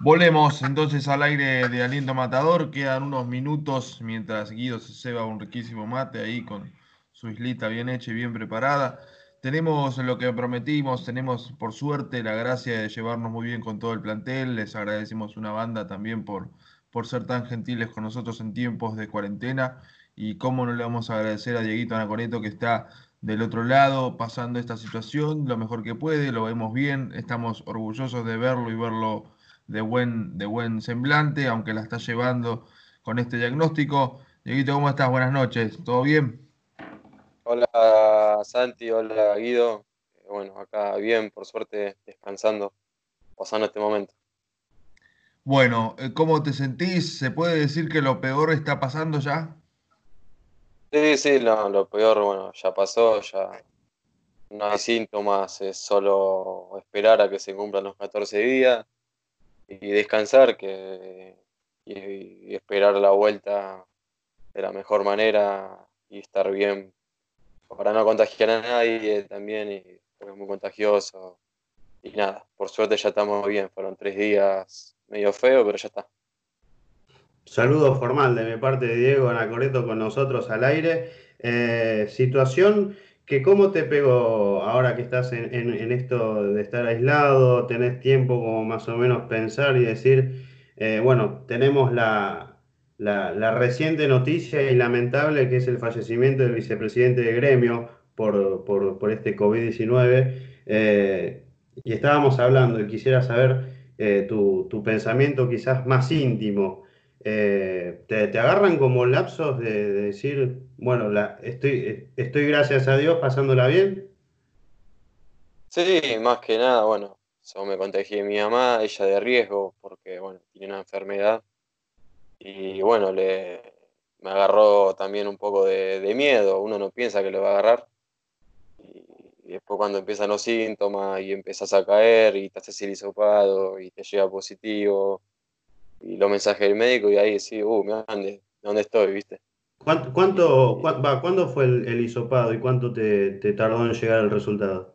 Volvemos entonces al aire de Aliento Matador. Quedan unos minutos mientras Guido se ceba un riquísimo mate ahí con su islita bien hecha y bien preparada. Tenemos lo que prometimos, tenemos por suerte la gracia de llevarnos muy bien con todo el plantel. Les agradecemos una banda también por, por ser tan gentiles con nosotros en tiempos de cuarentena. Y cómo no le vamos a agradecer a Dieguito Anaconeto que está del otro lado pasando esta situación lo mejor que puede, lo vemos bien, estamos orgullosos de verlo y verlo de buen, de buen semblante, aunque la está llevando con este diagnóstico. Dieguito, ¿cómo estás? Buenas noches, ¿todo bien? Hola Santi, hola Guido. Bueno, acá bien, por suerte, descansando, pasando este momento. Bueno, eh, ¿cómo te sentís? ¿Se puede decir que lo peor está pasando ya? Sí, sí, lo, lo peor, bueno, ya pasó, ya no hay síntomas, es solo esperar a que se cumplan los 14 días y descansar que, y, esperar la vuelta de la mejor manera y estar bien para no contagiar a nadie también, y, porque es muy contagioso. Y nada, por suerte ya estamos bien, fueron tres días medio feo, pero ya está. Saludo formal de mi parte de Diego Anacoreto con nosotros al aire. Eh, situación que cómo te pegó ahora que estás en, esto de estar aislado, tenés tiempo como más o menos pensar y decir, eh, bueno, tenemos la, reciente noticia y lamentable que es el fallecimiento del vicepresidente de gremio por, este COVID-19. Eh, y estábamos hablando y quisiera saber eh, tu, tu, pensamiento quizás más íntimo eh, te, agarran como lapsos de, decir, bueno, la, estoy, estoy gracias a Dios pasándola bien. Sí, más que nada, bueno, yo me contagié mi mamá, ella de riesgo, porque, bueno, tiene una enfermedad. Y bueno, le, me agarró también un poco de, miedo, uno no piensa que le va a agarrar. Y, después cuando empiezan los síntomas y empiezas a caer y te haces el y te llega positivo y los mensajes del médico y ahí sí, uh, me dónde, dónde estoy, ¿viste? ¿Cuánto, cuánto va, ¿Cuándo fue el, el, hisopado y cuánto te, te, tardó en llegar el resultado?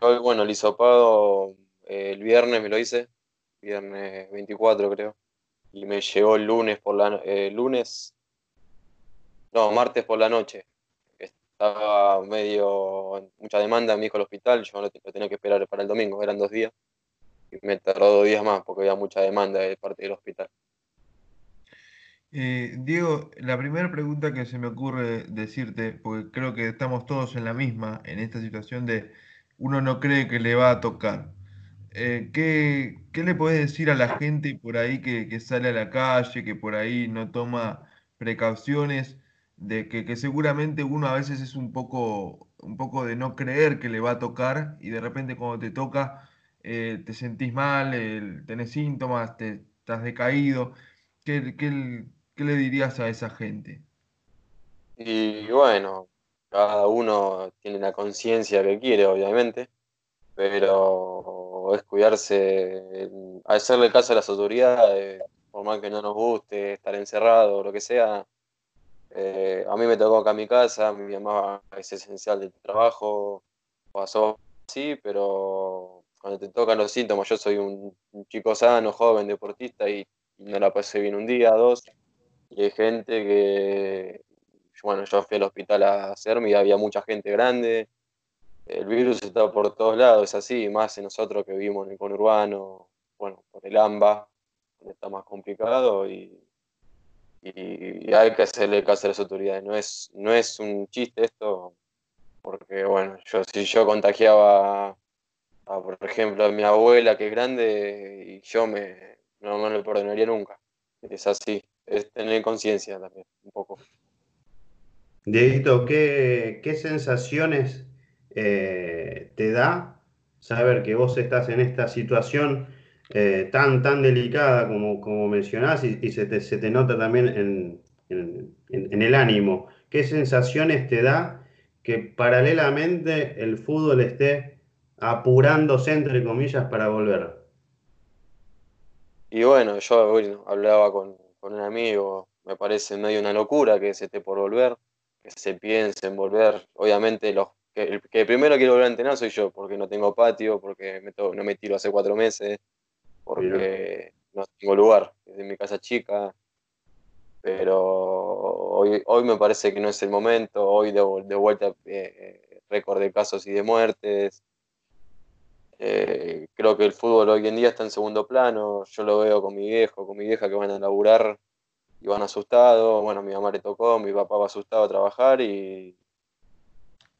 Bueno, el hisopado eh, el viernes me lo hice, viernes 24 creo, y me llegó el lunes por la eh, lunes, no, martes por la noche. Estaba medio, mucha demanda en mi hijo al hospital, yo lo tenía que esperar para el domingo, eran dos días me tardó dos días más porque había mucha demanda de parte del hospital. Eh, Diego, la primera pregunta que se me ocurre decirte, porque creo que estamos todos en la misma, en esta situación de uno no cree que le va a tocar. Eh, ¿qué, le puedes decir a la gente por ahí que, sale a la calle, que por ahí no toma precauciones, de que, que, seguramente uno a veces es un poco, un poco de no creer que le va a tocar y de repente cuando te toca eh, te sentís mal, tenés síntomas, te, estás decaído. ¿Qué, le dirías a esa gente? Y bueno, cada uno tiene la conciencia que quiere, obviamente, pero es cuidarse, hacerle caso a las autoridades, por más que no nos guste estar encerrado o lo que sea. Eh, a mí me tocó acá en mi casa, mi mamá es esencial del trabajo, pasó así, pero cuando te tocan los síntomas, yo soy un, chico sano, joven, deportista y, no la pasé bien un día, dos. Y hay gente que, bueno, yo fui al hospital a hacerme y había mucha gente grande. El virus está por todos lados, es así, más en nosotros que vivimos en el conurbano, bueno, por el AMBA, donde está más complicado y, y hay que hacerle caso a las autoridades. No es, no es un chiste esto, porque bueno, yo si yo contagiaba por ejemplo, a mi abuela que es grande y yo me, no me lo perdonaría nunca. Es así, es tener conciencia también, un poco. Dieguito, ¿qué, qué sensaciones eh, te da saber que vos estás en esta situación eh, tan, tan delicada como, como mencionás y, se, te, se, te, nota también en, en, el ánimo? ¿qué sensaciones te da que paralelamente el fútbol esté apurándose, entre comillas, para volver? Y bueno, yo hablaba con, un amigo, me parece medio una locura que se esté por volver, que se piense en volver. Obviamente los que, el que primero quiero volver a entrenar soy yo, porque no tengo patio, porque no me tiro hace cuatro meses, porque no tengo lugar, es mi casa chica, pero hoy, hoy me parece que no es el momento, hoy de, vuelta eh, récord de casos y de muertes. Eh, creo que el fútbol hoy en día está en segundo plano, yo lo veo con mi viejo, con mi vieja que van a laburar y van asustados, bueno, mi mamá le tocó, mi papá va asustado a trabajar y,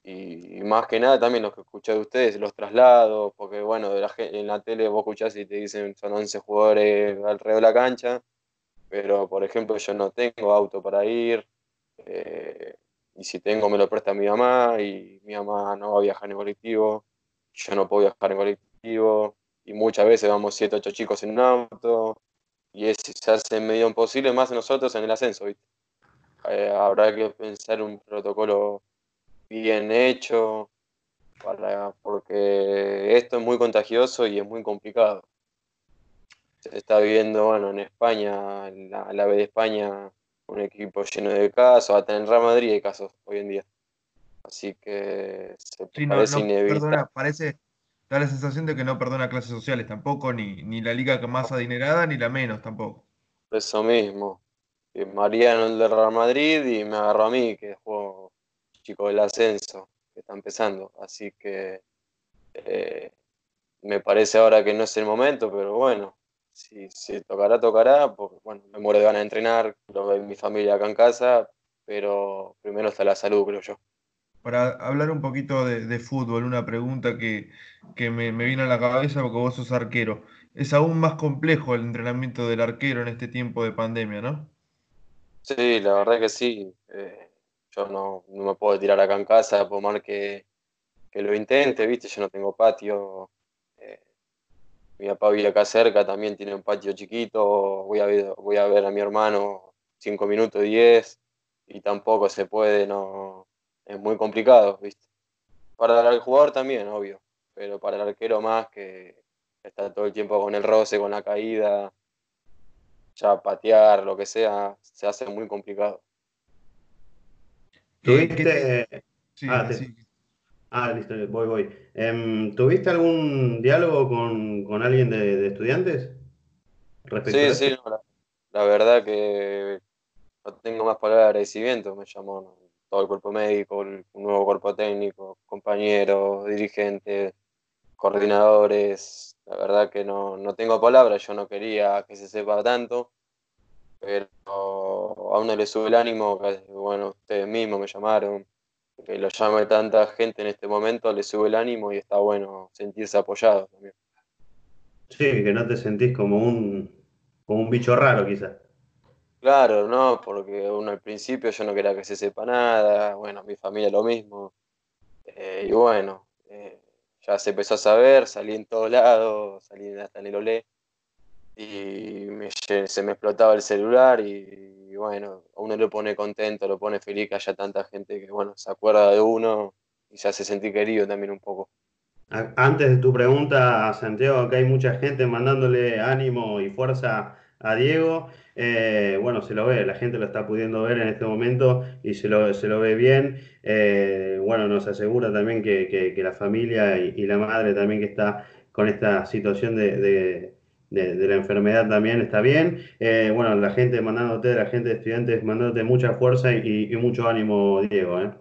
y, más que nada también lo que escuché de ustedes, los traslados, porque bueno, de en la tele vos escuchás y te dicen son 11 jugadores alrededor de la cancha, pero por ejemplo yo no tengo auto para ir, eh, y si tengo me lo presta mi mamá, y mi mamá no va a viajar en colectivo, yo no puedo viajar en colectivo, y muchas veces vamos 7, 8 chicos en un auto, y es, se hace medio imposible más nosotros en el ascenso, ¿viste? Eh, habrá que pensar un protocolo bien hecho, porque esto es muy contagioso y es muy complicado. Se está viendo, bueno, en España, la, la B de España, un equipo lleno de casos, hasta en Real Madrid hay casos hoy en día. Así que se parece inevitable. parece, da la sensación de que no perdona clases sociales tampoco, ni, ni la liga más adinerada, ni la menos tampoco. Eso mismo. Mariano el de Real Madrid y me agarró a mí, que juego chico del ascenso, que está empezando. Así que eh, me parece ahora que no es el momento, pero bueno, si, si tocará, tocará, porque bueno, me muero de ganas de entrenar, lo veo mi familia acá en casa, pero primero está la salud, creo yo. Para hablar un poquito de, fútbol, una pregunta que, me, me, viene a la cabeza porque vos sos arquero. Es aún más complejo el entrenamiento del arquero en este tiempo de pandemia, ¿no? Sí, la verdad que sí. Eh, yo no, me puedo tirar acá en casa, por más que, lo intente, ¿viste? Yo no tengo patio. Eh, mi papá vive acá cerca, también tiene un patio chiquito. Voy a ver, voy a, ver a mi hermano 5 minutos 10 y tampoco se puede, no es muy complicado, ¿viste? Para el jugador también, obvio, pero para el arquero más que está todo el tiempo con el roce, con la caída, ya patear, lo que sea, se hace muy complicado. ¿Tuviste... ah, ah, listo, voy, voy. Em, ¿Tuviste algún diálogo con, alguien de, estudiantes? sí, sí, la, verdad que no tengo más palabras de agradecimiento. Me llamó todo el cuerpo médico, un nuevo cuerpo técnico, compañeros, dirigentes, coordinadores. La verdad que no, no tengo palabras, yo no quería que se sepa tanto pero a uno le sube el ánimo, bueno, ustedes mismos me llamaron, que lo llame tanta gente en este momento, le sube el ánimo y está bueno sentirse apoyado también. Sí, que no te sentís como un, como un bicho raro quizás. Claro, no, porque uno al principio yo no quería que se sepa nada, bueno, mi familia lo mismo, eh, y bueno, eh, ya se empezó a saber, salí en todos lados, salí hasta en el Olé, y se me explotaba el celular y, bueno, uno lo pone contento, lo pone feliz que haya tanta gente que bueno, se acuerda de uno y se hace sentir querido también un poco. Antes de tu pregunta, Santiago, acá hay mucha gente mandándole ánimo y fuerza a Diego. Eh, bueno, se lo ve, la gente lo está pudiendo ver en este momento y se lo, se lo ve bien. Eh, bueno, nos asegura también que, la familia y, la madre también que está con esta situación de de, la enfermedad también está bien. Eh, bueno, la gente mandándote, la gente de estudiantes mandándote mucha fuerza y, mucho ánimo, Diego.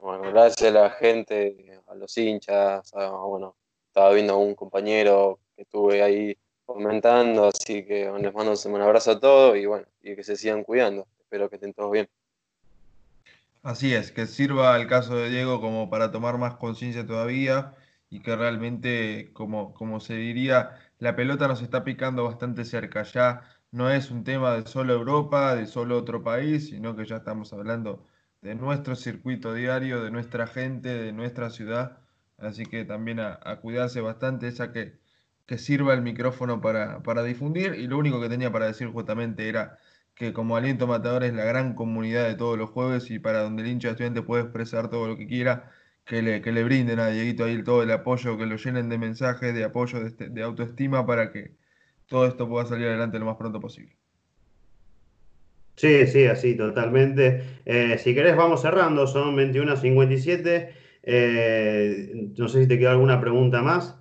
Bueno, gracias a la gente, a los hinchas, bueno, estaba viendo a un compañero que estuve ahí comentando, así que les mando un abrazo a todos y bueno, y que se sigan cuidando. Espero que estén todos bien. Así es, que sirva el caso de Diego como para tomar más conciencia todavía y que realmente, como, como se diría, la pelota nos está picando bastante cerca. Ya no es un tema de solo Europa, de solo otro país, sino que ya estamos hablando de nuestro circuito diario, de nuestra gente, de nuestra ciudad. Así que también a, cuidarse bastante, esa que, que sirva el micrófono para, para, difundir. Y lo único que tenía para decir justamente era que como Aliento Matador es la gran comunidad de todos los jueves y para donde el hincha estudiante puede expresar todo lo que quiera, que le, que le brinden a Dieguito ahí todo el apoyo, que lo llenen de mensajes, de apoyo, de, este, autoestima para que todo esto pueda salir adelante lo más pronto posible. Sí, sí, así, totalmente. Eh, si querés, vamos cerrando, son 21.57. Eh, no sé si te queda alguna pregunta más.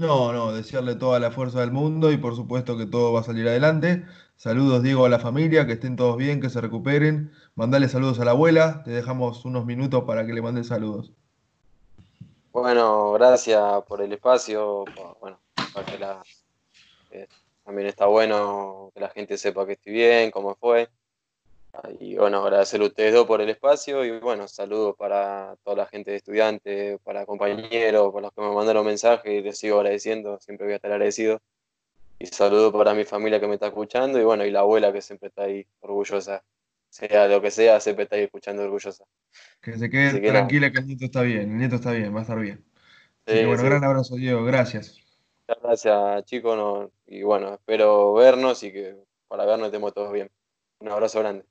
No, no, desearle toda la fuerza del mundo y por supuesto que todo va a salir adelante. Saludos, Diego, a la familia, que estén todos bien, que se recuperen. Mandale saludos a la abuela, te dejamos unos minutos para que le mandes saludos. Bueno, gracias por el espacio. Bueno, para que la, eh, también está bueno que la gente sepa que estoy bien, cómo fue. Y bueno, agradecerle a ustedes dos por el espacio y bueno, saludos para toda la gente de estudiantes, para compañeros, para los que me mandaron mensajes y les sigo agradeciendo, siempre voy a estar agradecido. Y saludos para mi familia que me está escuchando y bueno, y la abuela que siempre está ahí orgullosa, sea lo que sea, siempre está ahí escuchando orgullosa. Que se quede tranquila que el nieto está bien, el nieto está bien, va a estar bien. bueno, gran abrazo Diego, gracias. Muchas gracias chicos, y bueno, espero vernos y que para vernos estemos todos bien. Un abrazo grande.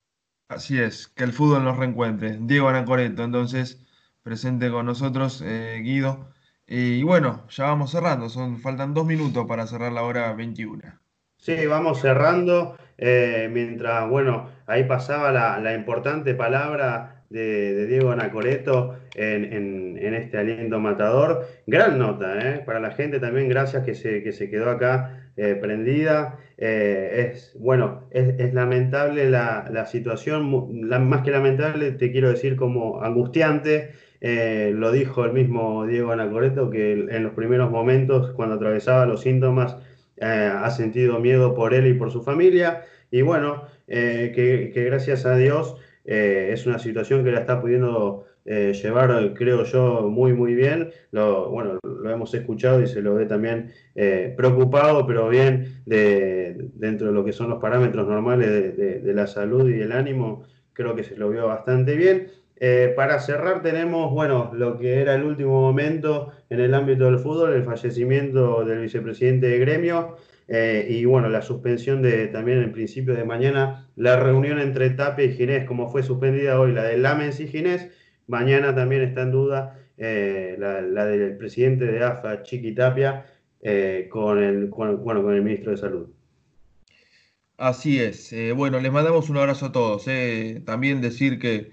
Así es, que el fútbol nos reencuentre. Diego Anacoreto, entonces, presente con nosotros, eh, Guido. Y bueno, ya vamos cerrando, son, faltan dos minutos para cerrar la hora 21. Sí, vamos cerrando. Eh, mientras, bueno, ahí pasaba la, importante palabra de, Diego Anacoreto en, este aliento matador. Gran nota, ¿eh? Para la gente también, gracias que se, que se quedó acá eh, prendida. Eh, es, bueno, es, lamentable la, situación, más que lamentable, te quiero decir como angustiante. Eh, lo dijo el mismo Diego Anacoreto, que en los primeros momentos, cuando atravesaba los síntomas, ha sentido miedo por él y por su familia. Y bueno, que, que, gracias a Dios es una situación que la está pudiendo eh, llevar, creo yo, muy, muy bien. Lo, bueno, lo hemos escuchado y se lo ve también eh, preocupado, pero bien de, dentro de lo que son los parámetros normales de, la salud y el ánimo, creo que se lo vio bastante bien. Eh, para cerrar tenemos, bueno, lo que era el último momento en el ámbito del fútbol, el fallecimiento del vicepresidente de gremio y bueno, la suspensión de también en principio de mañana, la reunión entre Tapia y Ginés, como fue suspendida hoy la de Lamens y Ginés, Mañana también está en duda eh, la, del presidente de AFA, Chiqui Tapia, eh, con, el, bueno, con el ministro de Salud. Así es. Eh, bueno, les mandamos un abrazo a todos. También decir que,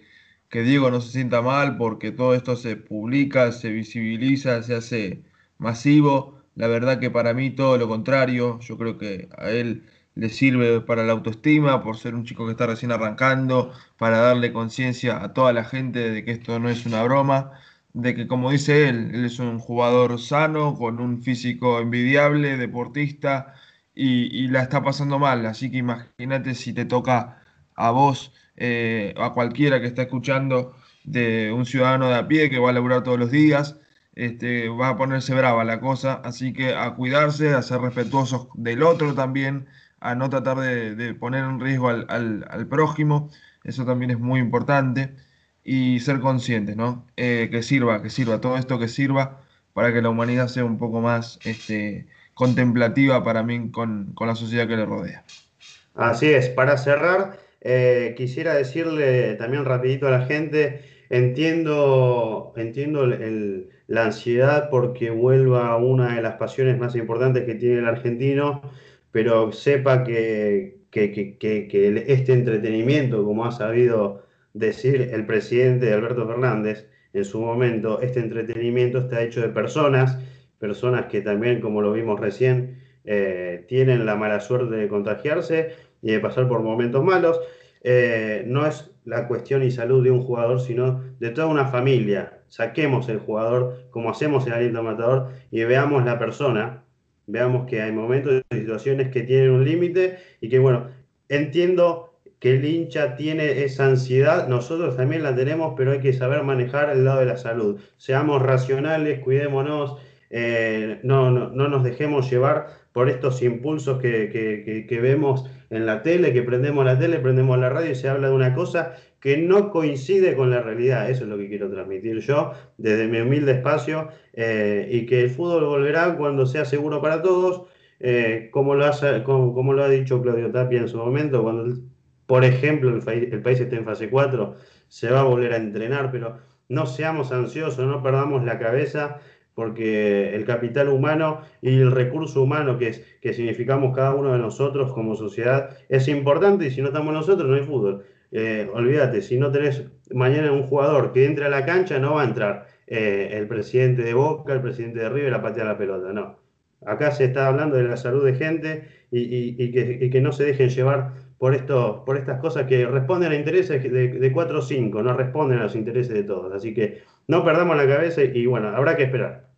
que, Diego no se sienta mal porque todo esto se publica, se visibiliza, se hace masivo. La verdad que para mí todo lo contrario. Yo creo que a él le sirve para la autoestima, por ser un chico que está recién arrancando, para darle conciencia a toda la gente de que esto no es una broma, de que como dice él, él es un jugador sano, con un físico envidiable, deportista, y, la está pasando mal. Así que imagínate si te toca a vos, eh, a cualquiera que está escuchando, de un ciudadano de a pie que va a laburar todos los días, este, va a ponerse brava la cosa, así que a cuidarse, a ser respetuosos del otro también, a no tratar de, poner en riesgo al, prójimo, eso también es muy importante, y ser conscientes, ¿no? Eh, que sirva, que sirva, todo esto que sirva para que la humanidad sea un poco más este, contemplativa para mí con, la sociedad que le rodea. Así es, para cerrar, eh, quisiera decirle también rapidito a la gente, entiendo, entiendo la ansiedad porque vuelva una de las pasiones más importantes que tiene el argentino, pero sepa que, este entretenimiento, como ha sabido decir el presidente Alberto Fernández en su momento, este entretenimiento está hecho de personas, personas que también, como lo vimos recién, eh, tienen la mala suerte de contagiarse y de pasar por momentos malos. Eh, no es la cuestión y salud de un jugador, sino de toda una familia. Saquemos el jugador, como hacemos en Aliento Matador, y veamos la persona veamos que hay momentos y situaciones que tienen un límite y que, bueno, entiendo que el hincha tiene esa ansiedad, nosotros también la tenemos, pero hay que saber manejar el lado de la salud. Seamos racionales, cuidémonos, eh, no, no, no, nos dejemos llevar por estos impulsos que, que, que, vemos en la tele, que prendemos la tele, prendemos la radio y se habla de una cosa que no coincide con la realidad. Eso es lo que quiero transmitir yo desde mi humilde espacio eh, y que el fútbol volverá cuando sea seguro para todos, eh, como, lo ha, como, lo ha dicho Claudio Tapia en su momento, cuando por ejemplo, el, país está en fase 4, se va a volver a entrenar, pero no seamos ansiosos, no perdamos la cabeza porque el capital humano y el recurso humano que, es, que significamos cada uno de nosotros como sociedad es importante y si no estamos nosotros no hay fútbol. Eh, olvídate, si no tenés mañana un jugador que entre a la cancha, no va a entrar eh, el presidente de Boca, el presidente de River a patear la pelota, no. Acá se está hablando de la salud de gente y, que, no se dejen llevar por, esto, por estas cosas que responden a intereses de, de 4 o 5, no responden a los intereses de todos. Así que no perdamos la cabeza y bueno, habrá que esperar.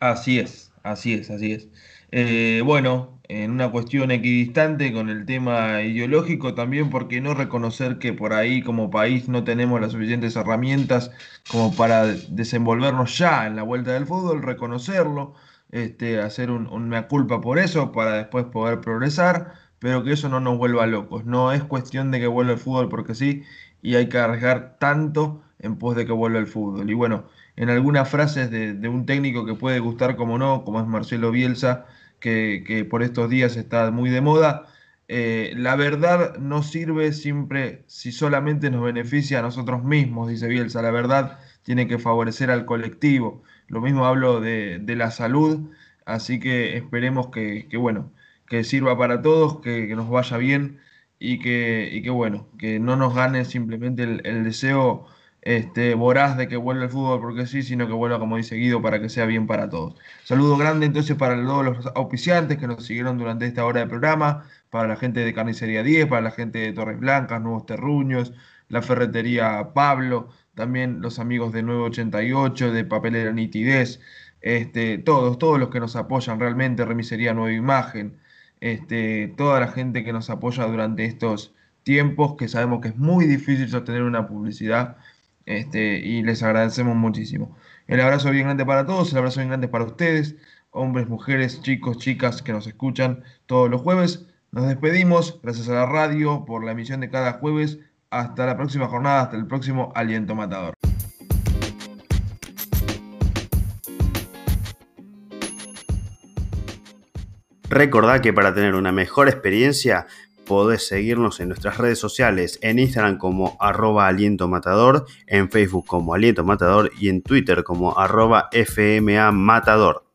Así es, así es, así es. Eh, bueno, en una cuestión equidistante con el tema ideológico también, porque no reconocer que por ahí como país no tenemos las suficientes herramientas como para desenvolvernos ya en la vuelta del fútbol, reconocerlo, este, hacer un, una culpa por eso para después poder progresar, pero que eso no nos vuelva locos. No es cuestión de que vuelva el fútbol porque sí, y hay que arriesgar tanto en pos de que vuelva el fútbol. Y bueno, en algunas frases de, un técnico que puede gustar como no, como es Marcelo Bielsa, que, por estos días está muy de moda, eh, la verdad no sirve siempre si solamente nos beneficia a nosotros mismos, dice Bielsa, la verdad tiene que favorecer al colectivo. Lo mismo hablo de, la salud, así que esperemos que, bueno, que sirva para todos, que, nos vaya bien y que, y que, bueno, que no nos gane simplemente el, deseo este, voraz de que vuelva el fútbol porque sí, sino que vuelva, como dice Guido, para que sea bien para todos. Saludo grande entonces para todos los auspiciantes que nos siguieron durante esta hora de programa, para la gente de Carnicería 10, para la gente de Torres Blancas, Nuevos Terruños, la ferretería Pablo, también los amigos de 988, de Papelera Nitidez, este, todos, todos los que nos apoyan realmente, Remisería Nueva Imagen, este, toda la gente que nos apoya durante estos tiempos, que sabemos que es muy difícil sostener una publicidad, este, y les agradecemos muchísimo. El abrazo bien grande para todos, el abrazo bien grande para ustedes, hombres, mujeres, chicos, chicas que nos escuchan todos los jueves. Nos despedimos, gracias a la radio por la emisión de cada jueves hasta la próxima jornada, hasta el próximo Aliento Matador. Recordá que para tener una mejor experiencia podés seguirnos en nuestras redes sociales, en Instagram como arroba aliento matador, en Facebook como aliento matador y en Twitter como arroba fma matador.